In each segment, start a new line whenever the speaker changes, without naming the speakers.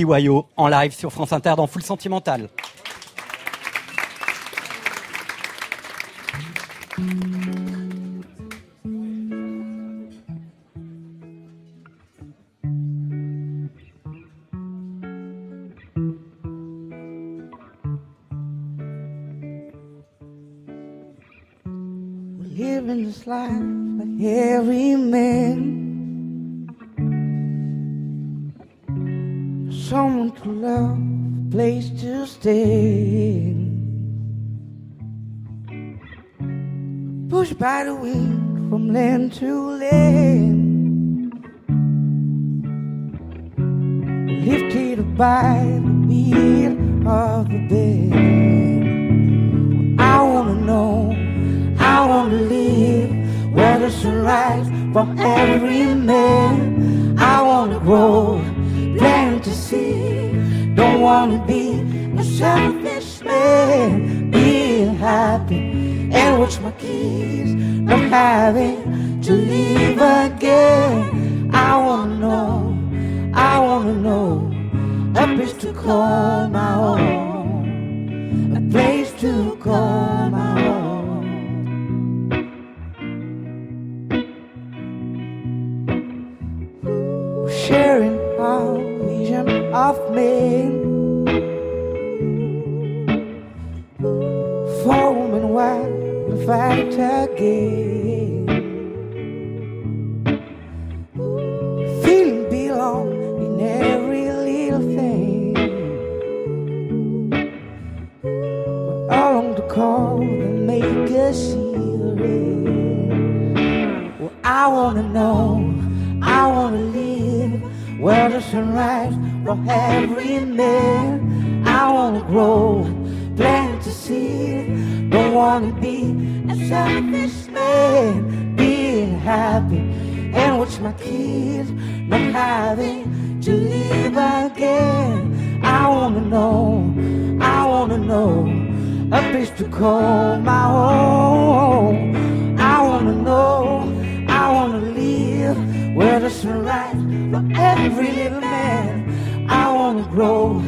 TYO en live sur France Inter dans Full Sentimental.
Someone to love, a place to stay. Pushed by the wind from land to land. Lifted by the beat of the band. I wanna know, I wanna live where the sunrise from every man. I wanna grow, to see. Don't wanna be a selfish man. Being happy and watch my kids not having to leave again. I wanna know, I wanna know a place to call my own, a place to call my own. Sharing vision of men, Foam and why we fight again? Feeling belong in every little thing. We're all on the call that make see. Well, I wanna know, I wanna live where the sunrise for every man. I wanna grow, plant to seed. Don't wanna be a selfish man. Being happy and watch my kids not having to live again. I wanna know, I wanna know a place to call my own. I wanna know, I wanna live where the sunrise for every man. Grow,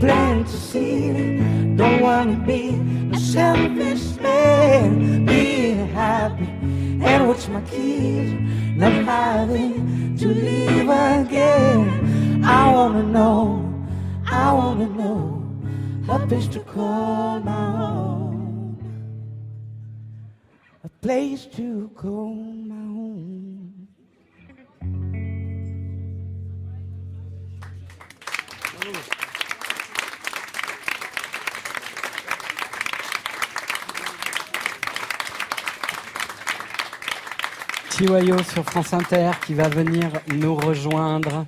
plant to seed. Don't wanna be a selfish man. Being happy and watch my kids not having to leave again. I wanna know, I wanna know a place to call my own, a place to call my own.
Sur France Inter qui va venir nous rejoindre